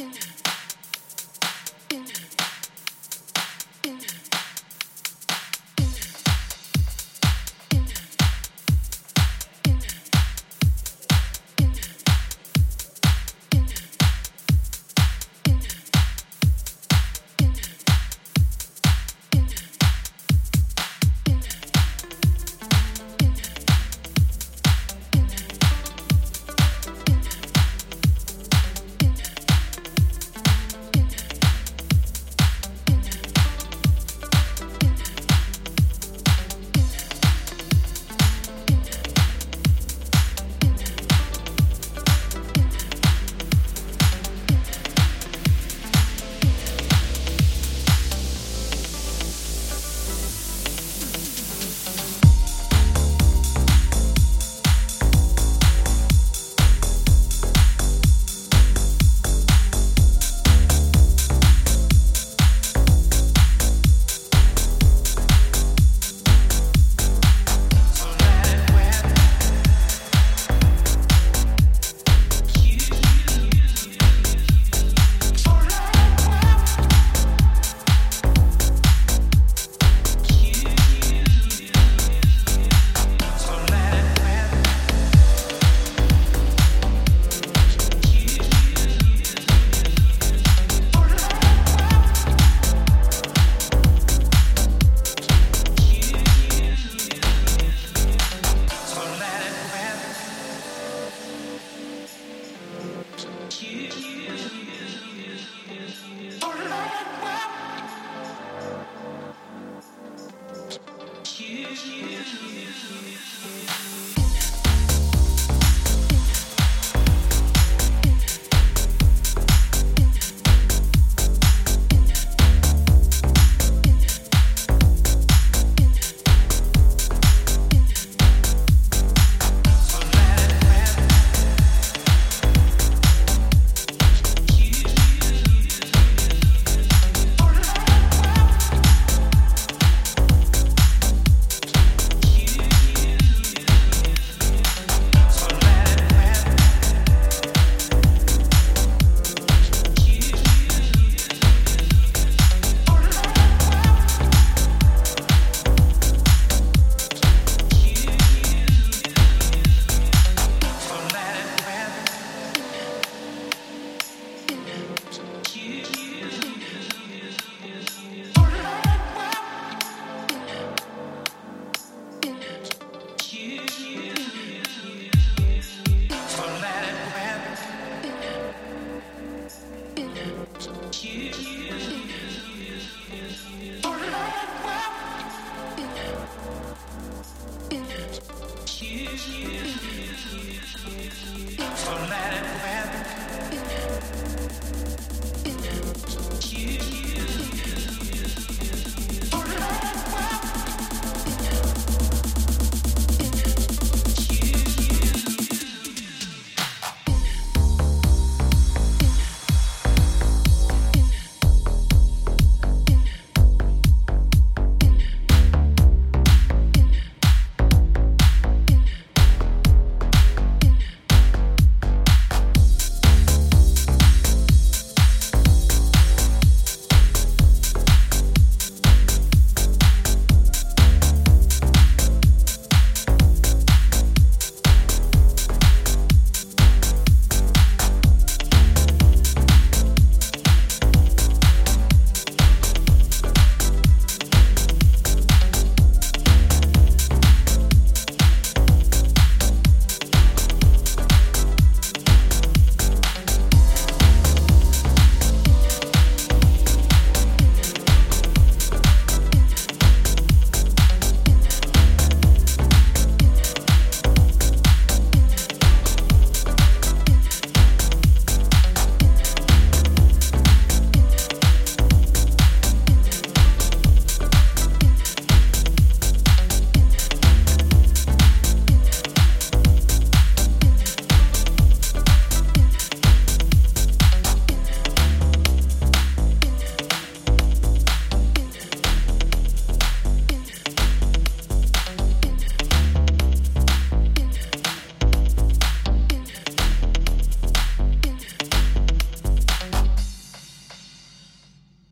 broken. You. Don't let it